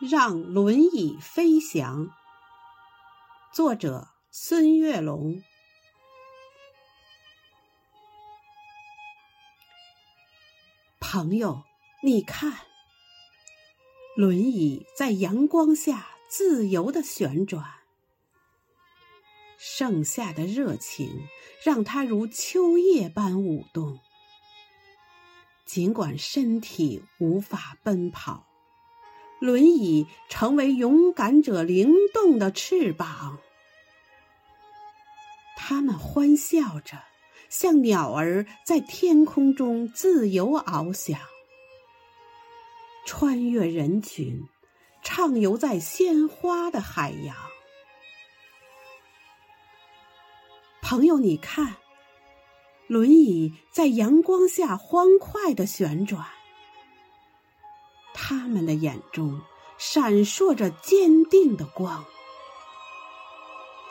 让轮椅飞翔。作者：孙月龙。朋友，你看，轮椅在阳光下自由的旋转，盛夏的热情让它如秋叶般舞动。尽管身体无法奔跑。轮椅成为勇敢者灵动的翅膀，他们欢笑着，像鸟儿在天空中自由翱翔，穿越人群，畅游在鲜花的海洋。朋友，你看，轮椅在阳光下欢快的旋转。他们的眼中闪烁着坚定的光，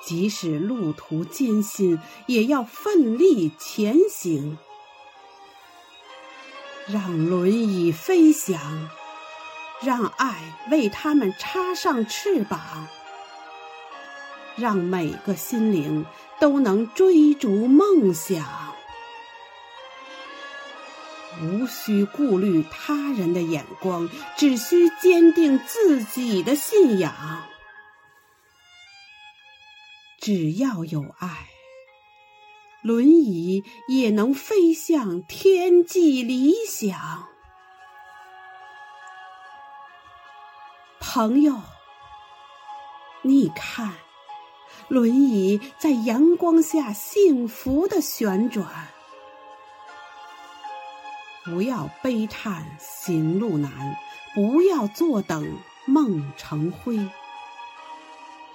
即使路途艰辛，也要奋力前行。让轮椅飞翔，让爱为他们插上翅膀，让每个心灵都能追逐梦想。无需顾虑他人的眼光，只需坚定自己的信仰。只要有爱，轮椅也能飞向天际理想。朋友，你看，轮椅在阳光下幸福的旋转。不要悲叹行路难，不要坐等梦成灰。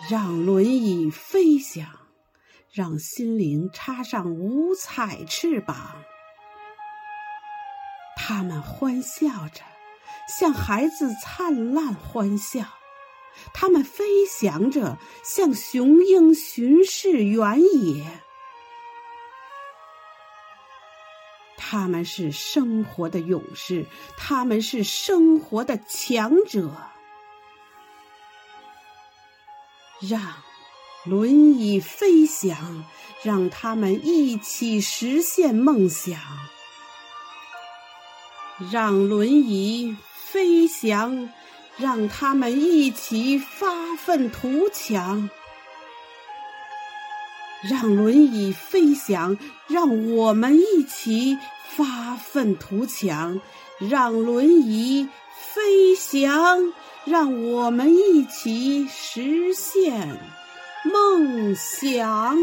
让轮椅飞翔，让心灵插上五彩翅膀。他们欢笑着，像孩子灿烂欢笑；他们飞翔着，像雄鹰巡视原野。他们是生活的勇士，他们是生活的强者。让轮椅飞翔，让他们一起实现梦想。让轮椅飞翔，让他们一起发愤图强。让轮椅飞翔，让我们一起发愤图强；让轮椅飞翔，让我们一起实现梦想。